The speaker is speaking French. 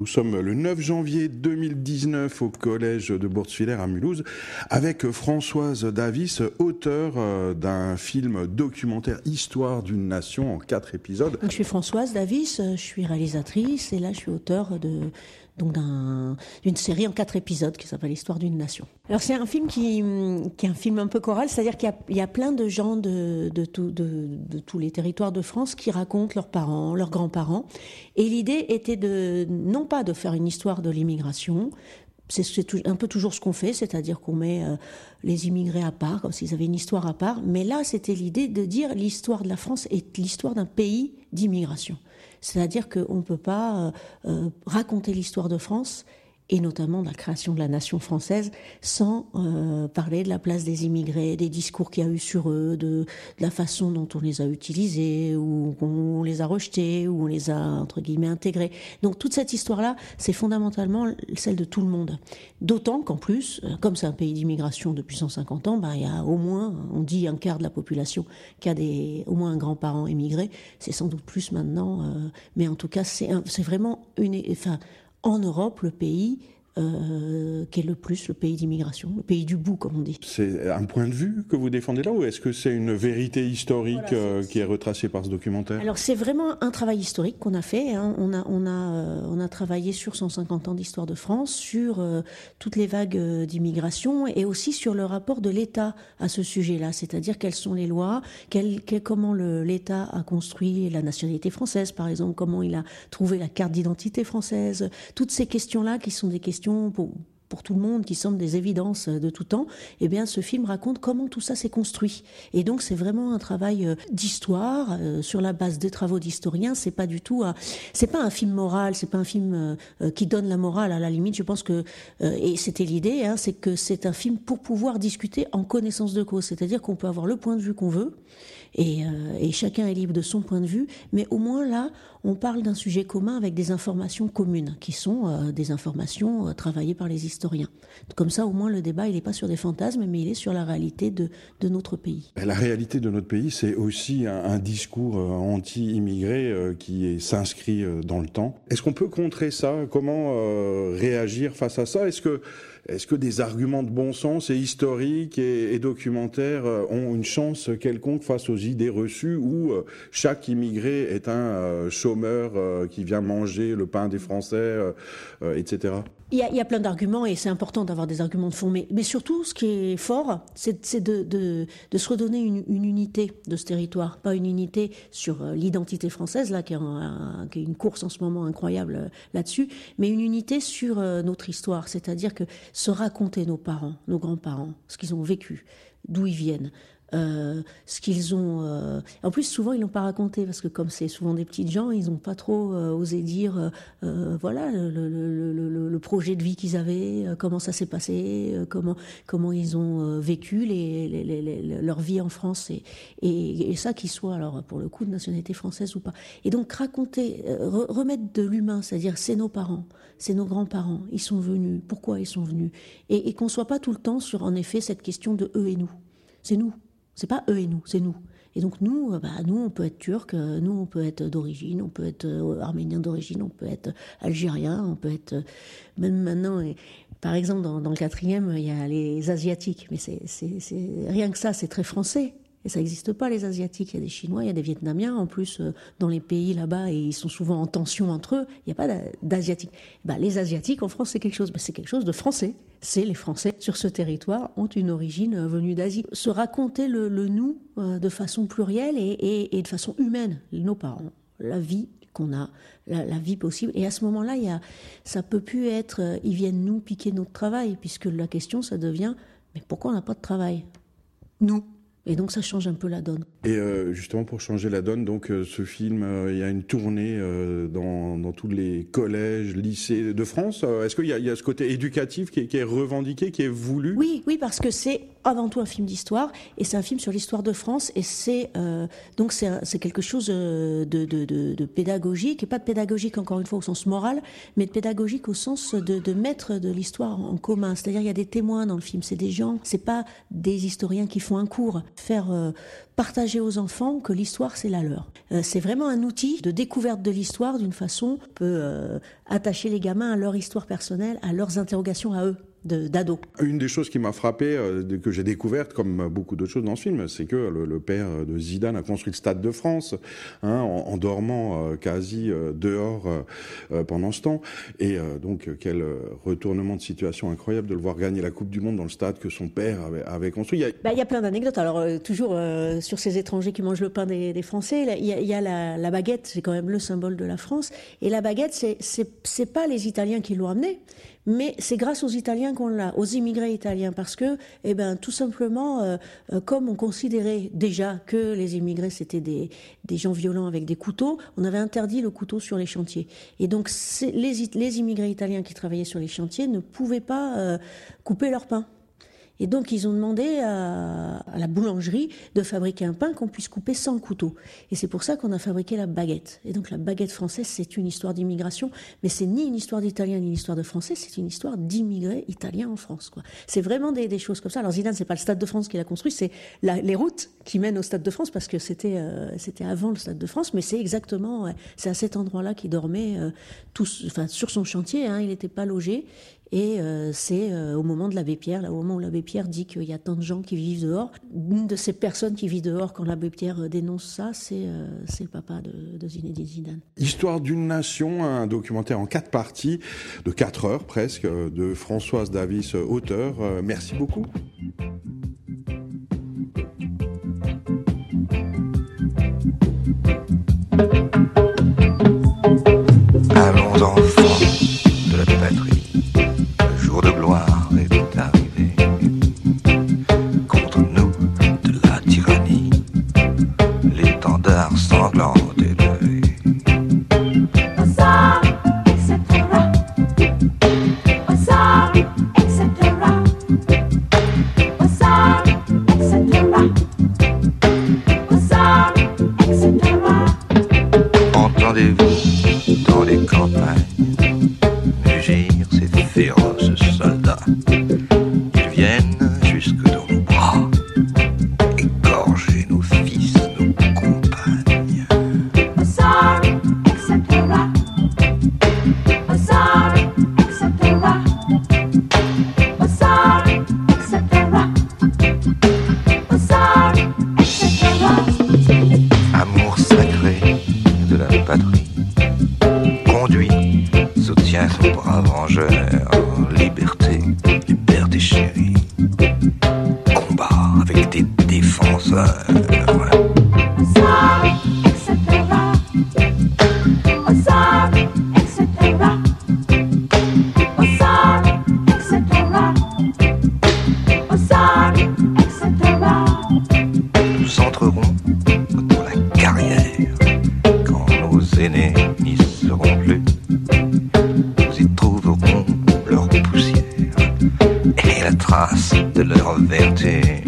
Nous sommes le 9 janvier 2019 au collège de Bourtswiller à Mulhouse avec Françoise Davis, auteure euh, d'un film documentaire Histoire d'une nation en quatre épisodes. Je suis Françoise Davis, je suis réalisatrice et là je suis auteure de, donc d'une série en quatre épisodes qui s'appelle L'histoire d'une nation. Alors c'est un film qui, est un film un peu choral, c'est-à-dire qu'il y, a plein de gens de, de, tous les territoires de France qui racontent leurs parents, leurs grands-parents. Et l'idée était de non pas de faire une histoire de l'immigration, c'est un peu toujours ce qu'on fait, c'est-à-dire qu'on met euh, les immigrés à part, comme s'ils avaient une histoire à part. Mais là, c'était l'idée de dire l'histoire de la France est l'histoire d'un pays d'immigration. C'est-à-dire qu'on ne peut pas euh, euh, raconter l'histoire de France et notamment de la création de la nation française, sans euh, parler de la place des immigrés, des discours qu'il y a eu sur eux, de, de, la façon dont on les a utilisés, ou on les a rejetés, ou on les a, entre guillemets, intégrés. Donc toute cette histoire-là, c'est fondamentalement celle de tout le monde. D'autant qu'en plus, euh, comme c'est un pays d'immigration depuis 150 ans, ben, il y a au moins, on dit un quart de la population qui a des, au moins un grand-parent émigré, c'est sans doute plus maintenant, euh, mais en tout cas, c'est vraiment une... Enfin, en Europe le pays euh, qui est le plus le pays d'immigration, le pays du bout, comme on dit. C'est un point de vue que vous défendez là, ou est-ce que c'est une vérité historique euh, qui est retracée par ce documentaire? Alors c'est vraiment un travail historique qu'on a fait. Hein. On, a, on, a, euh, on a travaillé sur 150 ans d'histoire de France, sur toutes les vagues d'immigration, et aussi sur le rapport de l'État à ce sujet-là, c'est-à-dire quelles sont les lois, quel, comment l'État a construit la nationalité française, par exemple, comment il a trouvé la carte d'identité française, toutes ces questions-là qui sont des questions pour, tout le monde, qui semblent des évidences de tout temps, eh bien, ce film raconte comment tout ça s'est construit. Et donc, c'est vraiment un travail euh, d'histoire euh, sur la base des travaux d'historiens. C'est pas du tout, c'est pas un film moral, c'est pas un film euh, qui donne la morale. À la limite, je pense que, et c'était l'idée, hein, c'est que c'est un film pour pouvoir discuter en connaissance de cause. C'est-à-dire qu'on peut avoir le point de vue qu'on veut, et, et chacun est libre de son point de vue, mais au moins là, on parle d'un sujet commun avec des informations communes, qui sont des informations travaillées par les historiens comme ça, au moins, le débat, il n'est pas sur des fantasmes, mais il est sur la réalité de, notre pays. La réalité de notre pays, c'est aussi un, discours euh, anti-immigré euh, qui s'inscrit euh, dans le temps. Est-ce qu'on peut contrer ça? Comment réagir face à ça? Est-ce que, est que des arguments de bon sens et historiques et, documentaires ont une chance quelconque face aux idées reçues où chaque immigré est un chômeur qui vient manger le pain des Français, etc. Il y, a, plein d'arguments et c'est important d'avoir des arguments de fond. Mais, surtout, ce qui est fort, c'est de, se redonner une, unité de ce territoire. Pas une unité sur euh, l'identité française, là, qui est, qui est, une course en ce moment incroyable euh, là-dessus, mais une unité sur euh, notre histoire. C'est-à-dire que se raconter nos parents, nos grands-parents, ce qu'ils ont vécu, d'où ils viennent, euh, ce qu'ils ont. Euh... En plus, souvent, ils l'ont pas raconté parce que comme c'est souvent des petites gens, ils n'ont pas trop euh, osé dire, euh, voilà, le, projet de vie qu'ils avaient, comment ça s'est passé, comment comment ils ont vécu les, les, les, leur vie en France et, et, et ça qu'ils soient alors pour le coup de nationalité française ou pas. Et donc raconter, remettre de l'humain, c'est-à-dire c'est nos parents, c'est nos grands-parents, ils sont venus, pourquoi ils sont venus, et, et qu'on soit pas tout le temps sur en effet cette question de eux et nous. C'est nous. C'est pas eux et nous, c'est nous. Et donc nous, euh, bah, nous, on peut être turc, euh, nous, on peut être d'origine, on peut être euh, arménien d'origine, on peut être algérien, on peut être même maintenant. Et, par exemple, dans, dans, le quatrième, il y a les asiatiques, mais c'est rien que ça, c'est très français. Et ça n'existe pas, les Asiatiques. Il y a des Chinois, il y a des Vietnamiens. En plus, euh, dans les pays là-bas, et ils sont souvent en tension entre eux, il n'y a pas d'Asiatiques. Bah, les Asiatiques, en France, c'est quelque chose. Bah, c'est quelque chose de français. C'est les Français sur ce territoire ont une origine euh, venue d'Asie. Se raconter le, nous euh, de façon plurielle et, de façon humaine. Nos parents, la vie qu'on a, la, vie possible. Et à ce moment-là, il y ça peut plus être, ils viennent nous piquer notre travail, puisque la question, ça devient, mais pourquoi on n'a pas de travail? Nous. Et donc ça change un peu la donne. Et euh, justement pour changer la donne, donc euh, ce film, euh, il y a une tournée dans, dans, tous les collèges, lycées de France. Est-ce qu'il y, y, a ce côté éducatif qui est, qui est, revendiqué, qui est voulu? Oui, oui, parce que c'est avant tout un film d'histoire et c'est un film sur l'histoire de France et c'est donc c'est quelque chose de, de, de, de, pédagogique et pas de pédagogique encore une fois au sens moral, mais de pédagogique au sens de, de mettre de l'histoire en commun. C'est-à-dire il y a des témoins dans le film, c'est des gens, c'est pas des historiens qui font un cours faire partager aux enfants que l'histoire c'est la leur. c'est vraiment un outil de découverte de l'histoire d'une façon peut attacher les gamins à leur histoire personnelle, à leurs interrogations à eux d'ado. Une des choses qui m'a frappé, euh, que j'ai découverte, comme beaucoup d'autres choses dans ce film, c'est que le, père de Zidane a construit le Stade de France, hein, en, dormant euh, quasi euh, dehors pendant ce temps. Et donc, quel retournement de situation incroyable de le voir gagner la Coupe du Monde dans le stade que son père avait, construit. Il y a, bah, il y a plein d'anecdotes. Alors, toujours sur ces étrangers qui mangent le pain des, Français, il y a, la, la, baguette, c'est quand même le symbole de la France. Et la baguette, c'est pas les Italiens qui l'ont amenée, mais c'est grâce aux Italiens qu'on l'a, aux immigrés italiens, parce que, eh ben, tout simplement, euh, euh, comme on considérait déjà que les immigrés c'était des, des gens violents avec des couteaux, on avait interdit le couteau sur les chantiers. Et donc, les, les immigrés italiens qui travaillaient sur les chantiers ne pouvaient pas euh, couper leur pain. Et donc, ils ont demandé à, la boulangerie de fabriquer un pain qu'on puisse couper sans couteau. Et c'est pour ça qu'on a fabriqué la baguette. Et donc, la baguette française, c'est une histoire d'immigration, mais c'est ni une histoire d'Italien ni une histoire de Français, c'est une histoire d'immigrés italiens en France. Quoi. C'est vraiment des, choses comme ça. Alors, Zidane, c'est pas le Stade de France qui l'a construit, c'est les routes qui mènent au Stade de France, parce que c'était euh, c'était avant le Stade de France, mais c'est exactement, c'est à cet endroit-là qu'il dormait euh, enfin, sur son chantier. Hein, il n'était pas logé. Et euh, c'est euh, au moment de l'abbé Pierre, là, au moment où l'abbé Pierre dit qu'il y a tant de gens qui vivent dehors, une de ces personnes qui vit dehors quand l'abbé Pierre euh, dénonce ça, c'est le papa de, de Zinedine Zidane. Histoire d'une nation, un documentaire en quatre parties, de quatre heures presque, de Françoise Davis, auteur. merci beaucoup. conduit, soutient son brave rangeur. Liberté, liberté chérie. Combat avec des défenseurs. Trace de leur vertu.